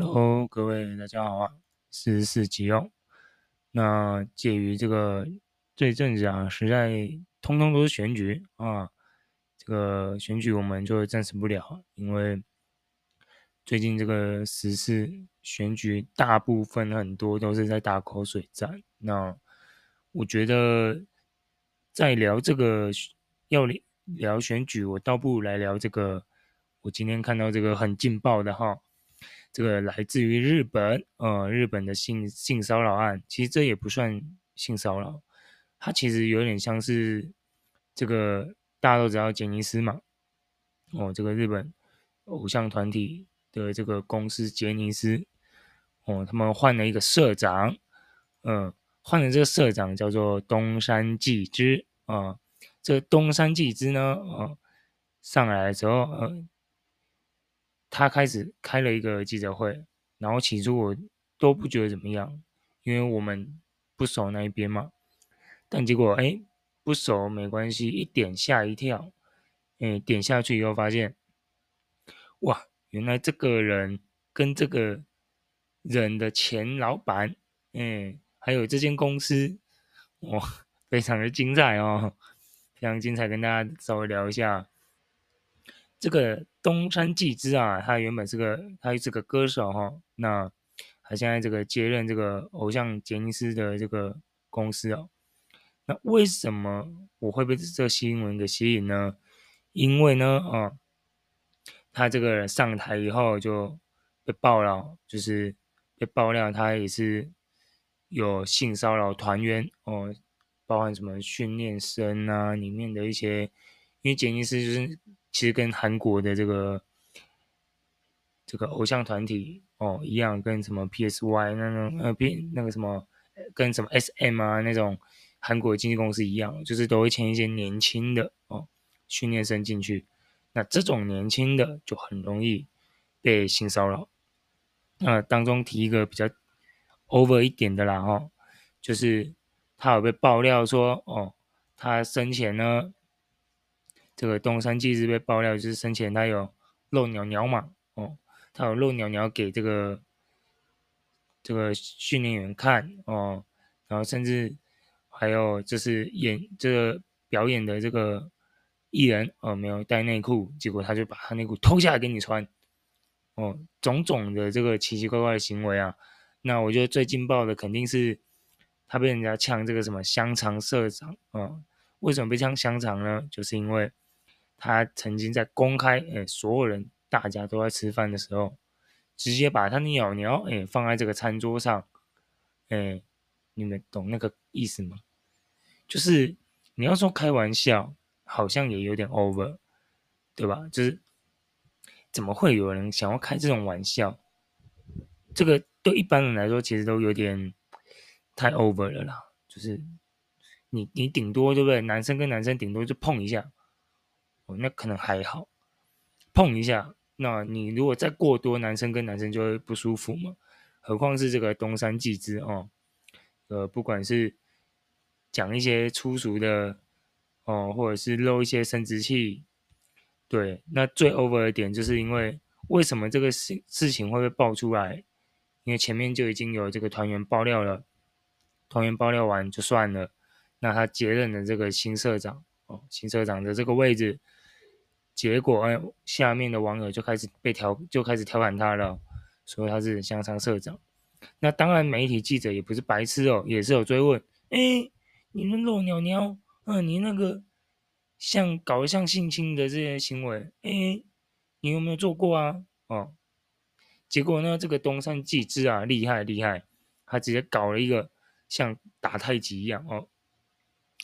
Hello，各位大家好啊，四十四集哦。那介于这个这阵子啊，实在通通都是选举啊，这个选举我们就暂时不聊，因为最近这个时事选举大部分很多都是在打口水战。那我觉得在聊这个要聊选举，我倒不如来聊这个。我今天看到这个很劲爆的哈。这个来自于日本，呃，日本的性性骚扰案，其实这也不算性骚扰，它其实有点像是这个大家都知道杰尼斯嘛，哦，这个日本偶像团体的这个公司杰尼斯，哦，他们换了一个社长，嗯、呃，换了这个社长叫做东山纪之啊、呃，这东山纪之呢，呃，上来的时候，呃。他开始开了一个记者会，然后起初我都不觉得怎么样，因为我们不熟那一边嘛。但结果哎，不熟没关系，一点吓一跳，哎，点下去以后发现，哇，原来这个人跟这个人的前老板，哎，还有这间公司，哇，非常的精彩哦，非常精彩，跟大家稍微聊一下。这个东山纪之啊，他原本是个，他是个歌手哈、那他现在这个接任这个偶像杰尼斯的这个公司哦，那为什么我会被这新闻给吸引呢？因为呢，啊、哦，他这个上台以后就被爆了，就是被爆料他也是有性骚扰团员哦，包含什么训练生啊，里面的一些，因为杰尼斯就是。其实跟韩国的这个这个偶像团体哦一样，跟什么 PSY 那种呃 P 那个什么跟什么 SM 啊那种韩国的经纪公司一样，就是都会签一些年轻的哦训练生进去。那这种年轻的就很容易被性骚扰。那、呃、当中提一个比较 over 一点的啦哈、哦，就是他有被爆料说哦，他生前呢。这个东山纪之被爆料，就是生前他有露鸟鸟嘛，哦，他有露鸟鸟给这个这个训练员看，哦，然后甚至还有就是演这个表演的这个艺人，哦，没有带内裤，结果他就把他内裤脱下来给你穿，哦，种种的这个奇奇怪怪的行为啊，那我觉得最劲爆的肯定是他被人家呛这个什么香肠社长，哦，为什么被呛香肠呢？就是因为。他曾经在公开，哎，所有人大家都在吃饭的时候，直接把他的鸟鸟，哎，放在这个餐桌上，哎，你们懂那个意思吗？就是你要说开玩笑，好像也有点 over，对吧？就是怎么会有人想要开这种玩笑？这个对一般人来说，其实都有点太 over 了啦。就是你你顶多对不对？男生跟男生顶多就碰一下。哦，那可能还好，碰一下。那你如果再过多，男生跟男生就会不舒服嘛。何况是这个东山纪之哦，呃，不管是讲一些粗俗的哦，或者是露一些生殖器，对。那最 over 的点就是因为为什么这个事事情会被爆出来？因为前面就已经有这个团员爆料了，团员爆料完就算了，那他接任的这个新社长哦，新社长的这个位置。结果，哎，下面的网友就开始被调，就开始调侃他了，说他是香肠社长。那当然，媒体记者也不是白痴哦，也是有追问。哎，你们露鸟鸟，嗯，你那个像搞得像性侵的这些行为，哎，你有没有做过啊？哦，结果呢，这个东山纪之啊，厉害厉害，他直接搞了一个像打太极一样哦，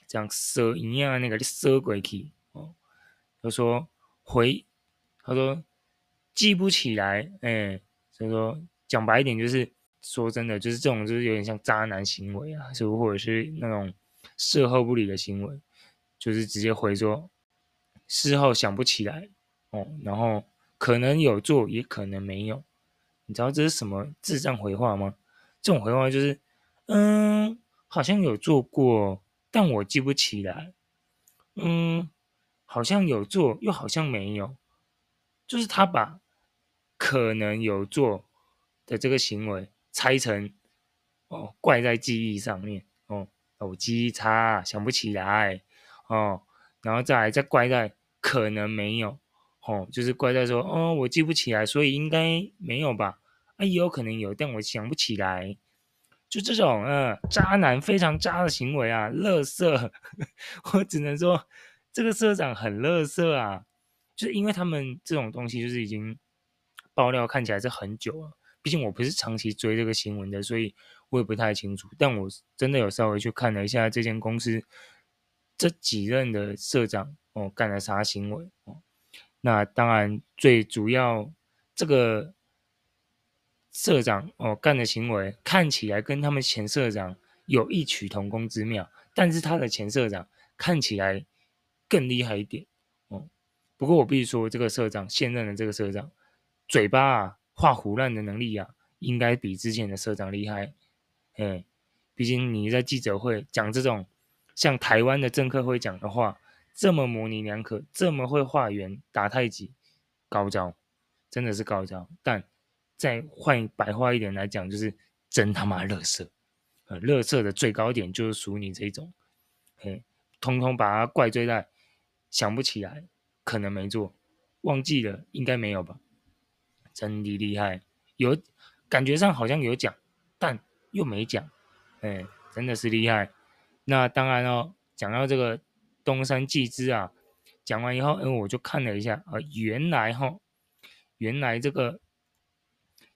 这样射一样那个射过去哦，他说。回，他说记不起来，哎，所以说讲白一点就是说真的，就是这种就是有点像渣男行为啊，是或者是那种事后不理的行为，就是直接回说事后想不起来哦，然后可能有做，也可能没有，你知道这是什么智障回话吗？这种回话就是，嗯，好像有做过，但我记不起来，嗯。好像有做，又好像没有，就是他把可能有做的这个行为拆成哦，怪在记忆上面哦，我记忆差，想不起来哦，然后再来再怪在可能没有哦，就是怪在说哦，我记不起来，所以应该没有吧？啊，有可能有，但我想不起来。就这种呃，渣男非常渣的行为啊，垃圾，我只能说这个社长很垃圾啊，就是因为他们这种东西就是已经爆料看起来是很久了，毕竟我不是长期追这个新闻的，所以我也不太清楚。但我真的有稍微去看了一下这间公司这几任的社长哦干了啥行为哦，那当然最主要这个。社长哦干的行为看起来跟他们前社长有异曲同工之妙，但是他的前社长看起来更厉害一点哦。不过我必须说，这个社长现任的这个社长嘴巴啊画胡乱的能力啊，应该比之前的社长厉害。哎，毕竟你在记者会讲这种像台湾的政客会讲的话，这么模棱两可，这么会画圆打太极，高招，真的是高招，但。再换白话一点来讲，就是真他妈垃圾，呃，垃圾的最高点就是属你这种，嘿，通通把它怪罪在想不起来，可能没做，忘记了，应该没有吧？真的厉害，有感觉上好像有讲，但又没讲，哎，真的是厉害。那当然哦，讲到这个东山纪之啊，讲完以后，哎，我就看了一下啊，原来哈，原来这个。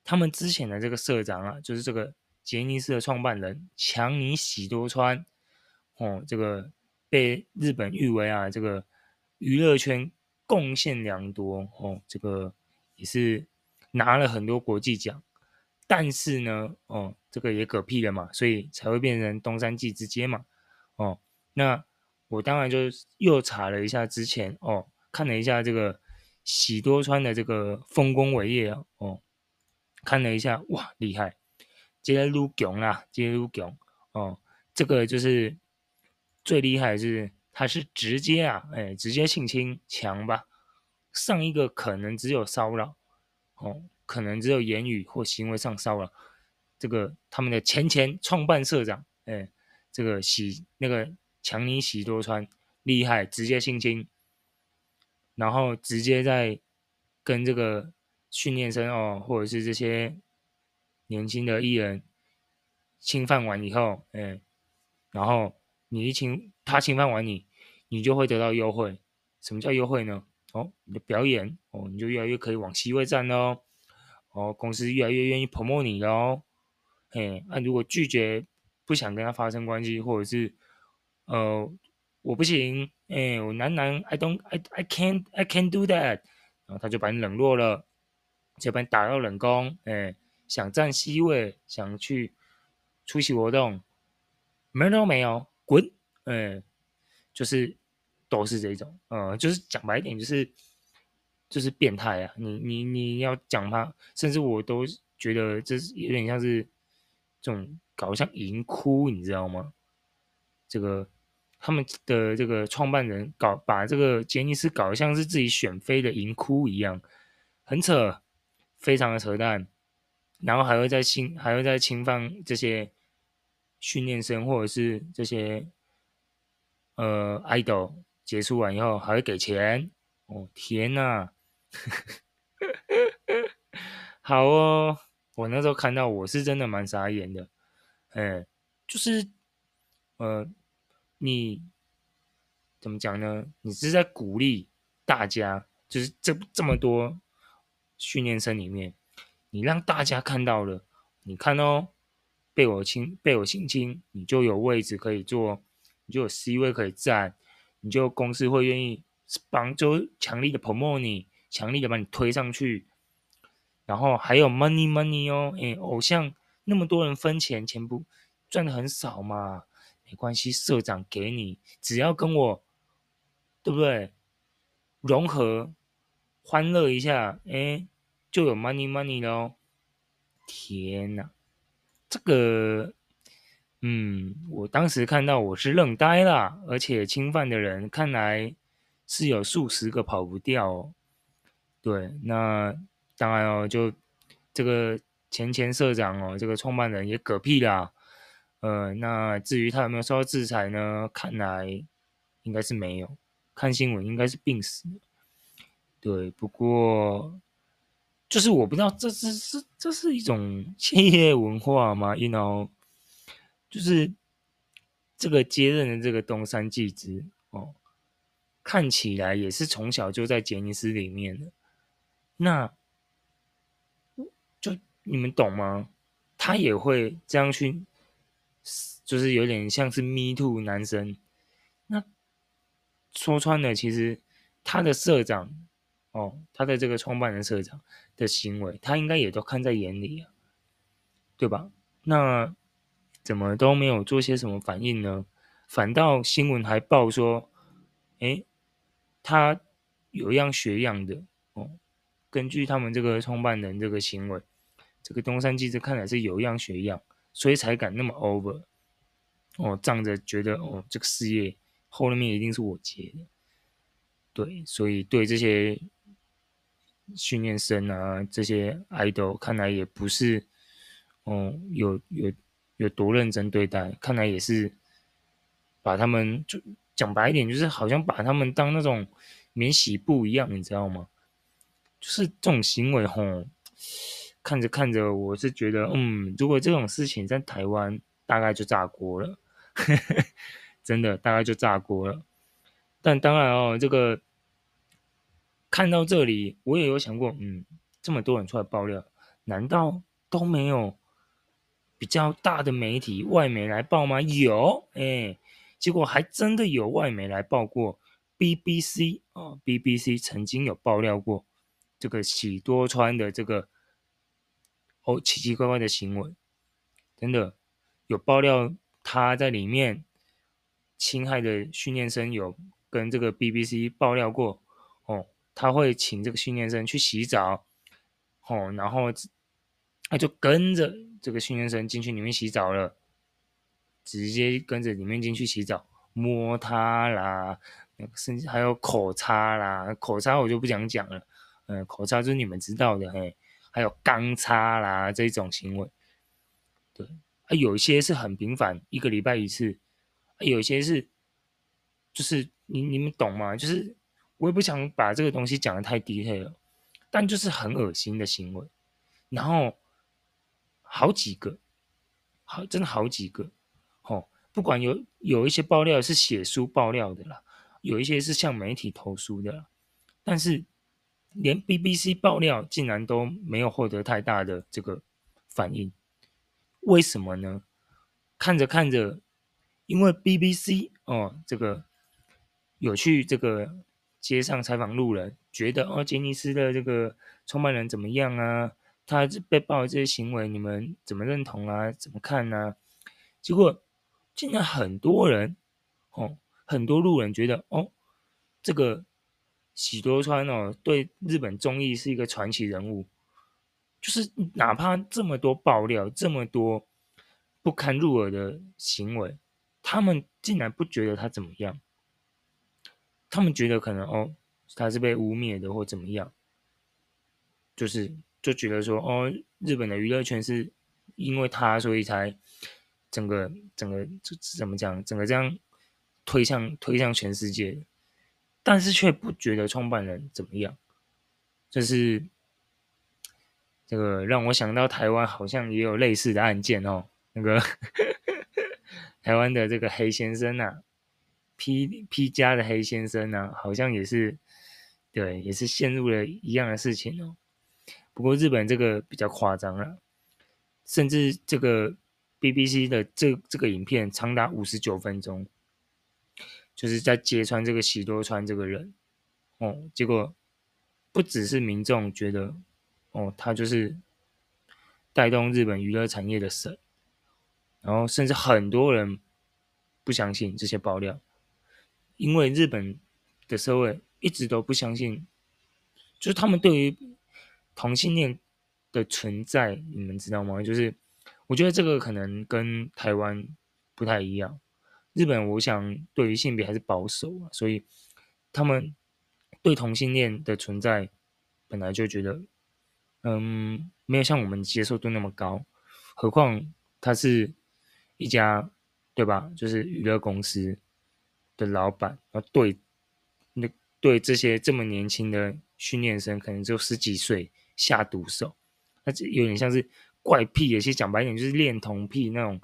他们之前的这个社长啊，就是这个杰尼斯的创办人强尼喜多川，哦，这个被日本誉为啊，这个娱乐圈贡献良多哦，这个也是拿了很多国际奖，但是呢，哦，这个也嗝屁了嘛，所以才会变成东山纪之介嘛，哦，那我当然就又查了一下之前哦，看了一下这个喜多川的这个丰功伟业，哦。看了一下，哇，厉害！接着撸强啦，接着撸强哦。这个就是最厉害是，他是直接啊，哎，直接性侵强吧。上一个可能只有骚扰，哦，可能只有言语或行为上骚扰。这个他们的前前创办社长，哎，这个喜那个强尼喜多川厉害，直接性侵，然后直接在跟这个。训练生哦，或者是这些年轻的艺人侵犯完以后，哎，然后你一侵他侵犯完你，你就会得到优惠。什么叫优惠呢？哦，你的表演哦，你就越来越可以往 C 位站喽。哦，公司越来越愿意 promote 你喽。哎，那如果拒绝不想跟他发生关系，或者是呃我不行，哎，我男男，I don't I I can't I can't do that，然后他就把你冷落了。这边打到冷宫，哎，想占 C 位，想去出席活动，门都没有，滚，哎，就是都是这种，呃，就是讲白一点，就是就是变态啊！你你你要讲他，甚至我都觉得这是有点像是这种搞像淫窟，你知道吗？这个他们的这个创办人搞把这个杰尼斯搞得像是自己选妃的淫窟一样，很扯。非常的扯淡，然后还会再侵，还会再侵犯这些训练生或者是这些呃 idol 结束完以后还会给钱哦，天呐，好哦，我那时候看到我是真的蛮傻眼的，哎，就是呃，你怎么讲呢？你是在鼓励大家，就是这这么多。训练生里面，你让大家看到了，你看哦，被我亲，被我性侵，你就有位置可以坐，你就有 C 位可以站，你就公司会愿意帮，就强力的 promote 你，强力的把你推上去，然后还有 money money 哦，诶，偶像那么多人分钱，钱不赚的很少嘛，没关系，社长给你，只要跟我，对不对？融合。欢乐一下，哎，就有 money money 咯。天哪，这个，嗯，我当时看到我是愣呆了，而且侵犯的人看来是有数十个跑不掉哦。对，那当然哦，就这个前前社长哦，这个创办人也嗝屁啦。呃，那至于他有没有受到制裁呢？看来应该是没有，看新闻应该是病死。对，不过就是我不知道这是是这是一种 企业文化吗？You know，就是这个接任的这个东山纪之哦，看起来也是从小就在杰尼斯里面的。那就你们懂吗？他也会这样去。就是有点像是 me too 男生，那说穿了，其实他的社长哦，他的这个创办人社长的行为，他应该也都看在眼里啊，对吧？那怎么都没有做些什么反应呢？反倒新闻还报说，诶，他有样学样的哦，根据他们这个创办人这个行为，这个东山记者看来是有样学样。所以才敢那么 over，哦，仗着觉得哦，这个事业后面一定是我接的，对，所以对这些训练生啊，这些 idol 看来也不是，哦，有有有多认真对待，看来也是把他们就讲白一点，就是好像把他们当那种免洗布一样，你知道吗？就是这种行为，吼。看着看着，我是觉得，嗯，如果这种事情在台湾，大概就炸锅了，真的，大概就炸锅了。但当然哦，这个看到这里，我也有想过，嗯，这么多人出来爆料，难道都没有比较大的媒体外媒来报吗？有，哎，结果还真的有外媒来报过，BBC 哦，BBC 曾经有爆料过这个喜多川的这个。哦，奇奇怪怪的行为，真的有爆料，他在里面侵害的训练生有跟这个 BBC 爆料过。哦，他会请这个训练生去洗澡，哦，然后他就跟着这个训练生进去里面洗澡了，直接跟着里面进去洗澡，摸他啦，甚至还有口擦啦，口擦我就不想讲了，嗯，口擦就是你们知道的，嘿。还有钢擦啦这种行为，对啊，有一些是很频繁，一个礼拜一次，啊、有一些是就是你你们懂吗？就是我也不想把这个东西讲的太 detail 了，但就是很恶心的行为，然后好几个，好真的好几个，哦，不管有有一些爆料是写书爆料的啦，有一些是向媒体投诉的啦，但是。连 BBC 爆料竟然都没有获得太大的这个反应，为什么呢？看着看着，因为 BBC 哦，这个有去这个街上采访路人，觉得哦，杰尼斯的这个创办人怎么样啊？他被爆的这些行为，你们怎么认同啊？怎么看呢？结果竟然很多人哦，很多路人觉得哦，这个。喜多川哦，对日本综艺是一个传奇人物，就是哪怕这么多爆料，这么多不堪入耳的行为，他们竟然不觉得他怎么样，他们觉得可能哦，他是被污蔑的或怎么样，就是就觉得说哦，日本的娱乐圈是因为他所以才整个整个怎么讲，整个这样推向推向全世界。但是却不觉得创办人怎么样，就是这个让我想到台湾好像也有类似的案件哦。那个 台湾的这个黑先生啊，P P 加的黑先生啊，好像也是对，也是陷入了一样的事情哦。不过日本这个比较夸张了，甚至这个 BBC 的这这个影片长达五十九分钟。就是在揭穿这个喜多川这个人，哦，结果不只是民众觉得，哦，他就是带动日本娱乐产业的神，然后甚至很多人不相信这些爆料，因为日本的社会一直都不相信，就是他们对于同性恋的存在，你们知道吗？就是我觉得这个可能跟台湾不太一样。日本，我想对于性别还是保守啊，所以他们对同性恋的存在本来就觉得，嗯，没有像我们接受度那么高，何况他是一家对吧？就是娱乐公司的老板，然后对那对这些这么年轻的训练生，可能只有十几岁下毒手，那这有点像是怪癖，有些讲白一点就是恋童癖那种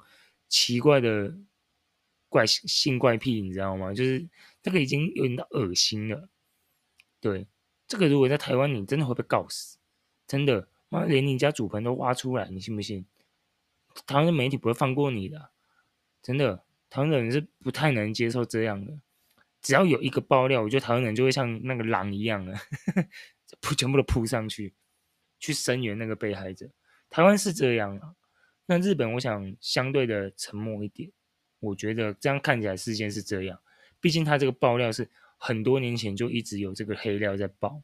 奇怪的怪性怪癖，你知道吗？就是这个已经有点到恶心了。对，这个如果在台湾，你真的会被告死，真的。妈，连你家祖坟都挖出来，你信不信？台湾的媒体不会放过你的，真的。台湾人是不太能接受这样的，只要有一个爆料，我觉得台湾人就会像那个狼一样的，扑 全部都扑上去，去声援那个被害者。台湾是这样啊，那日本我想相对的沉默一点。我觉得这样看起来事件是这样，毕竟他这个爆料是很多年前就一直有这个黑料在爆。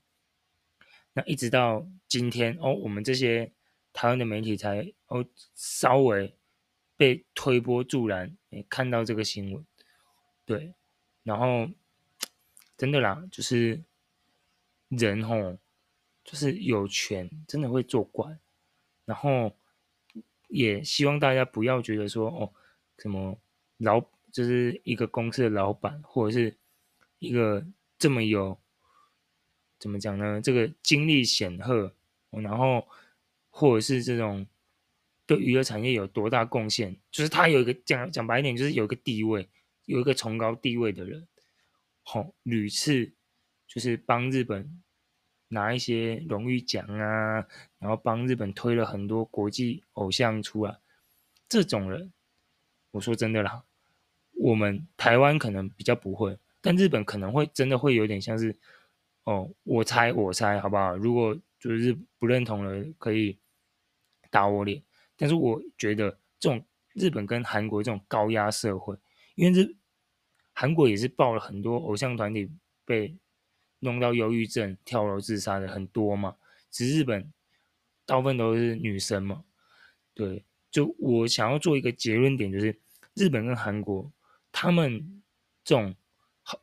那一直到今天哦，我们这些台湾的媒体才哦稍微被推波助澜，看到这个新闻，对，然后 真的啦，就是人吼，就是有权真的会作怪，然后也希望大家不要觉得说哦，什么老就是一个公司的老板，或者是一个这么有。怎么讲呢？这个经历显赫，然后或者是这种对娱乐产业有多大贡献，就是他有一个讲讲白一点，就是有一个地位，有一个崇高地位的人，好、哦，屡次就是帮日本拿一些荣誉奖啊，然后帮日本推了很多国际偶像出来，这种人，我说真的啦，我们台湾可能比较不会，但日本可能会真的会有点像是。哦，我猜，我猜，好不好？如果就是不认同了，可以打我脸。但是我觉得这种日本跟韩国这种高压社会，因为日韩国也是爆了很多偶像团体被弄到忧郁症、跳楼自杀的很多嘛。只是日本大部分都是女生嘛。对，就我想要做一个结论点，就是日本跟韩国他们这种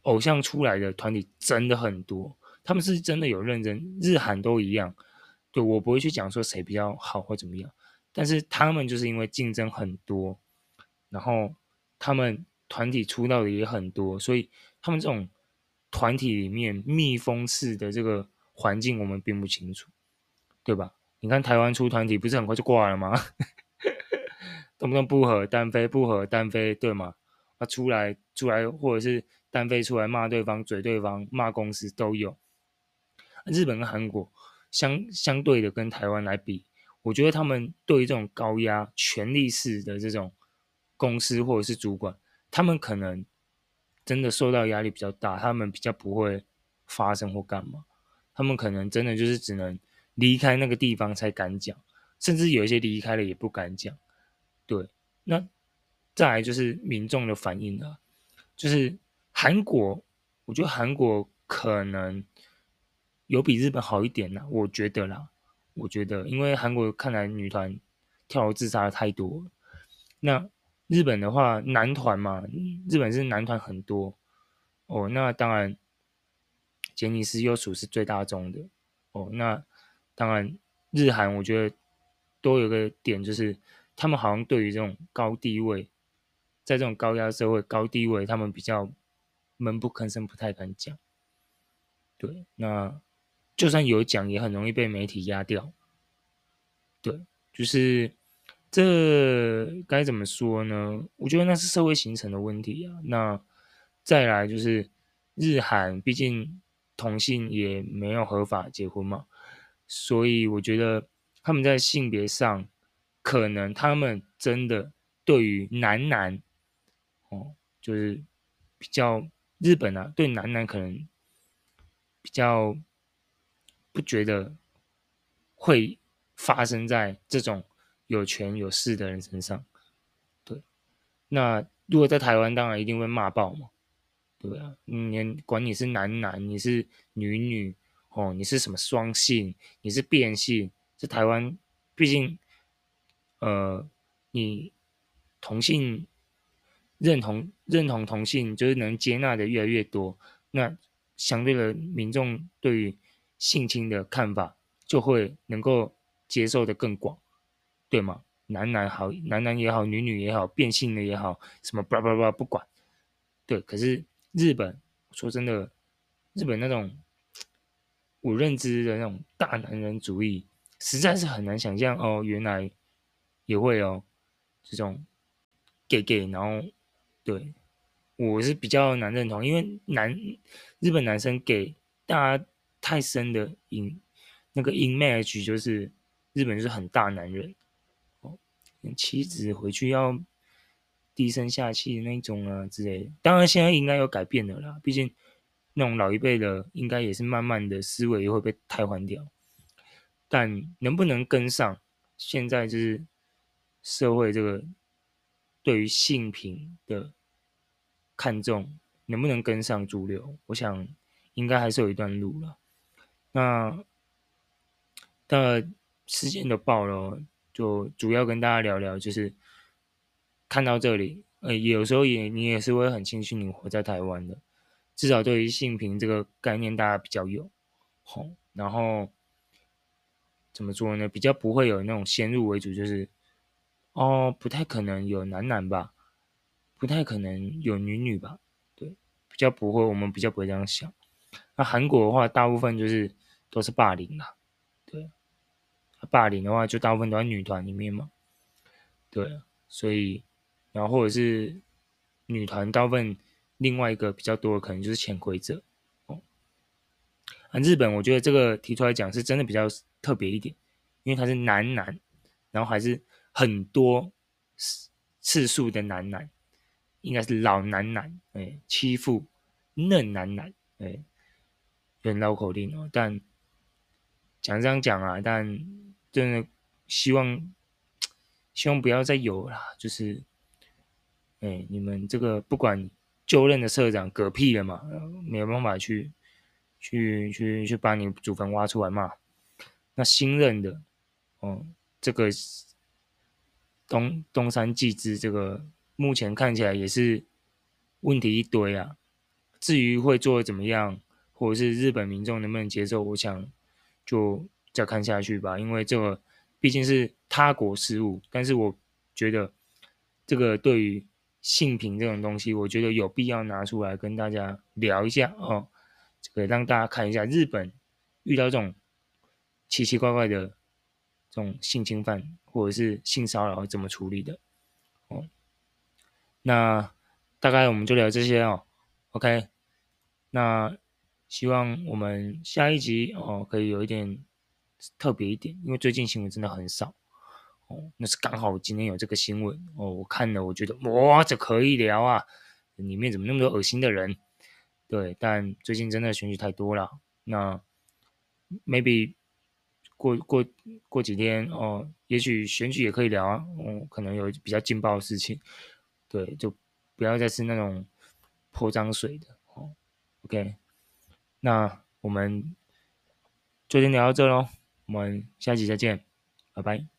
偶像出来的团体真的很多。他们是真的有认真，日韩都一样。对，我不会去讲说谁比较好或怎么样，但是他们就是因为竞争很多，然后他们团体出道的也很多，所以他们这种团体里面密封式的这个环境，我们并不清楚，对吧？你看台湾出团体不是很快就挂了吗？动不动不合单飞，不合单飞，对吗？啊，出来出来，或者是单飞出来骂对方、嘴对方、骂公司都有。日本跟韩国相相对的跟台湾来比，我觉得他们对于这种高压、权力式的这种公司或者是主管，他们可能真的受到压力比较大，他们比较不会发生或干嘛，他们可能真的就是只能离开那个地方才敢讲，甚至有一些离开了也不敢讲。对，那再来就是民众的反应了，就是韩国，我觉得韩国可能。有比日本好一点啦，我觉得啦，我觉得，因为韩国看来女团跳楼自杀的太多，那日本的话男团嘛，日本是男团很多哦，那当然杰尼斯又属是最大众的哦，那当然日韩我觉得都有个点，就是他们好像对于这种高地位，在这种高压社会高地位，他们比较闷不吭声，不太敢讲，对，那。就算有讲，也很容易被媒体压掉。对，就是这该怎么说呢？我觉得那是社会形成的问题啊。那再来就是日韩，毕竟同性也没有合法结婚嘛，所以我觉得他们在性别上，可能他们真的对于男男，哦，就是比较日本啊，对男男可能比较。不觉得会发生在这种有权有势的人身上，对。那如果在台湾，当然一定会骂爆嘛，对啊。你管你是男男，你是女女，哦，你是什么双性，你是变性，在台湾，毕竟，呃，你同性认同认同同性，就是能接纳的越来越多，那相对的民众对于性侵的看法就会能够接受的更广，对吗？男男好，男男也好，女女也好，变性的也好，什么叭叭叭不管，对。可是日本，说真的，日本那种我认知的那种大男人主义，实在是很难想象哦，原来也会有这种 gay gay，然后对。我是比较难认同，因为男日本男生给大家太深的影，那个 image 就是日本就是很大男人，妻子回去要低声下气的那种啊之类的。当然现在应该有改变了啦，毕竟那种老一辈的应该也是慢慢的思维也会被替换掉。但能不能跟上现在就是社会这个对于性平的。看重能不能跟上主流，我想应该还是有一段路了。那的时间都爆了，就主要跟大家聊聊，就是看到这里，呃，有时候也你也是会很庆幸你活在台湾的，至少对于性平这个概念，大家比较有，好，然后怎么说呢？比较不会有那种先入为主，就是哦，不太可能有男男吧。不太可能有女女吧，对，比较不会，我们比较不会这样想。那韩国的话，大部分就是都是霸凌啦，霸凌的话就大部分都在女团里面嘛，对，所以然后或者是女团大部分另外一个比较多的可能就是潜规则哦。啊，日本我觉得这个提出来讲是真的比较特别一点，因为它是男男，然后还是很多次数的男男。应该是老男男，哎，欺负嫩男男，哎，有点绕口令哦。但讲这样讲啊，但真的希望希望不要再有啦。就是，哎，你们这个不管旧任的社长嗝屁了嘛，没有办法去去去去把你祖坟挖出来嘛。那新任的，哦，这个东东山纪之这个。目前看起来也是问题一堆啊。至于会做的怎么样，或者是日本民众能不能接受，我想就再看下去吧。因为这个毕竟是他国事务，但是我觉得这个对于性平这种东西，我觉得有必要拿出来跟大家聊一下哦。这个让大家看一下日本遇到这种奇奇怪怪的这种性侵犯或者是性骚扰怎么处理的哦。那大概我们就聊这些哦，OK。那希望我们下一集哦可以有一点特别一点，因为最近新闻真的很少哦。那是刚好今天有这个新闻哦，我看了我觉得哇，这可以聊啊，里面怎么那么多恶心的人？对，但最近真的选举太多了。那 maybe 过过过几天哦，也许选举也可以聊啊，哦，可能有比较劲爆的事情。对，就不要再是那种泼脏水的哦。OK，那我们就先聊到这喽，我们下期再见，拜拜。